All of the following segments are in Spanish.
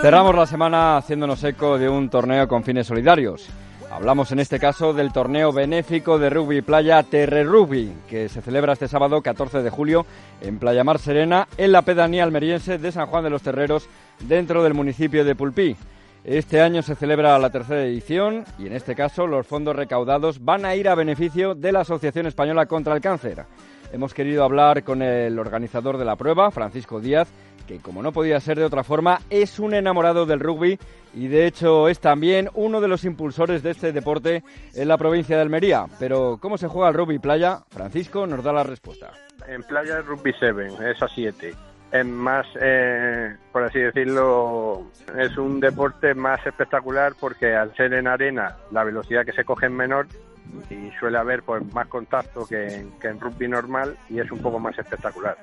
Cerramos la semana haciéndonos eco de un torneo con fines solidarios. Hablamos en este caso del torneo benéfico de rugby playa Terre Rugby, que se celebra este sábado 14 de julio en Playa Mar Serena, en la pedanía almeriense de San Juan de los Terreros, dentro del municipio de Pulpí. Este año se celebra la tercera edición y en este caso los fondos recaudados van a ir a beneficio de la Asociación Española contra el Cáncer. Hemos querido hablar con el organizador de la prueba, Francisco Díaz, que como no podía ser de otra forma, es un enamorado del rugby y de hecho es también uno de los impulsores de este deporte en la provincia de Almería. Pero ¿cómo se juega el rugby playa? Francisco nos da la respuesta. En playa es rugby 7, es a 7 es más, eh, por así decirlo, es un deporte más espectacular porque al ser en arena la velocidad que se coge es menor y suele haber pues más contacto que que en rugby normal y es un poco más espectacular.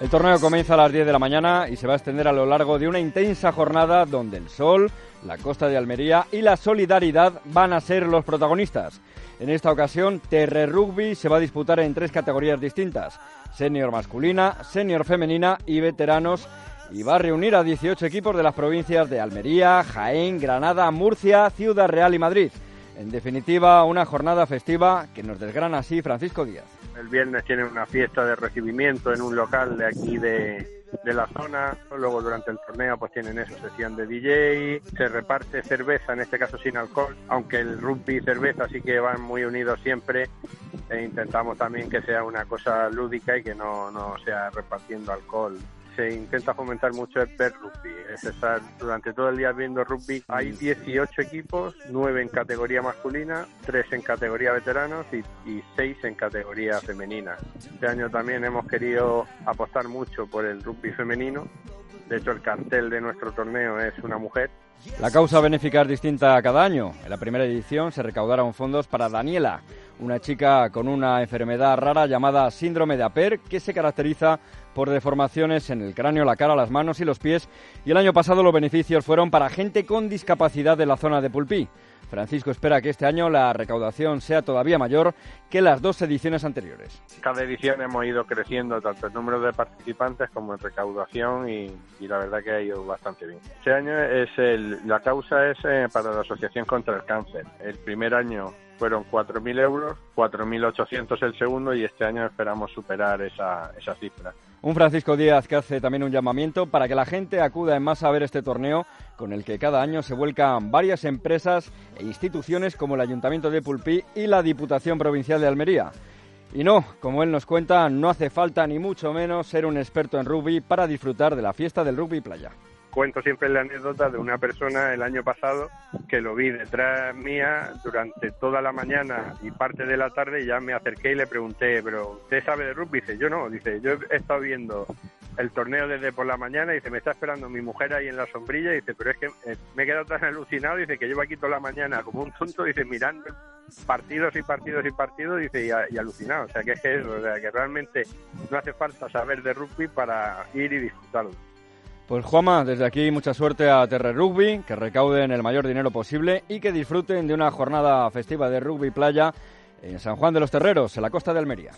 El torneo comienza a las 10 de la mañana y se va a extender a lo largo de una intensa jornada donde el sol, la costa de Almería y la solidaridad van a ser los protagonistas. En esta ocasión, Terre Rugby se va a disputar en tres categorías distintas, senior masculina, senior femenina y veteranos, y va a reunir a 18 equipos de las provincias de Almería, Jaén, Granada, Murcia, Ciudad Real y Madrid. En definitiva, una jornada festiva que nos desgrana así Francisco Díaz. El viernes tienen una fiesta de recibimiento en un local de aquí de, de la zona. Luego durante el torneo pues tienen esa sesión de DJ, se reparte cerveza, en este caso sin alcohol, aunque el rugby y cerveza sí que van muy unidos siempre. E intentamos también que sea una cosa lúdica y que no, no sea repartiendo alcohol se intenta fomentar mucho el ver rugby, es estar durante todo el día viendo rugby. Hay 18 equipos, 9 en categoría masculina, 3 en categoría veteranos y, y 6 en categoría femenina. Este año también hemos querido apostar mucho por el rugby femenino. De hecho, el cartel de nuestro torneo es una mujer la causa benéfica es distinta cada año. En la primera edición se recaudaron fondos para Daniela, una chica con una enfermedad rara llamada síndrome de Aper, que se caracteriza por deformaciones en el cráneo, la cara, las manos y los pies. Y el año pasado los beneficios fueron para gente con discapacidad de la zona de Pulpí. Francisco espera que este año la recaudación sea todavía mayor que las dos ediciones anteriores. Cada edición hemos ido creciendo tanto el número de participantes como en recaudación y, la verdad que ha ido bastante bien. Este año es la causa es eh, para la Asociación contra el Cáncer. El primer año fueron 4.000 euros, 4.800 el segundo y este año esperamos superar esa, esa cifra. Un Francisco Díaz que hace también un llamamiento para que la gente acuda en masa a ver este torneo con el que cada año se vuelcan varias empresas e instituciones como el Ayuntamiento de Pulpí y la Diputación Provincial de Almería. Y no, como él nos cuenta, no hace falta ni mucho menos ser un experto en rugby para disfrutar de la fiesta del rugby playa cuento siempre la anécdota de una persona el año pasado que lo vi detrás mía durante toda la mañana y parte de la tarde y ya me acerqué y le pregunté, pero ¿usted sabe de rugby? Dice, yo no, dice, yo he estado viendo el torneo desde por la mañana y dice, me está esperando mi mujer ahí en la sombrilla y dice, pero es que eh, me he quedado tan alucinado, dice que llevo aquí toda la mañana como un tonto, dice, mirando partidos y partidos y partidos, dice, y, alucinado, o sea que es que, o sea, que realmente no hace falta saber de rugby para ir y disfrutarlo. Pues Juama, desde aquí mucha suerte a Terre Rugby, que recauden el mayor dinero posible y que disfruten de una jornada festiva de rugby playa en San Juan de los Terreros, en la costa de Almería.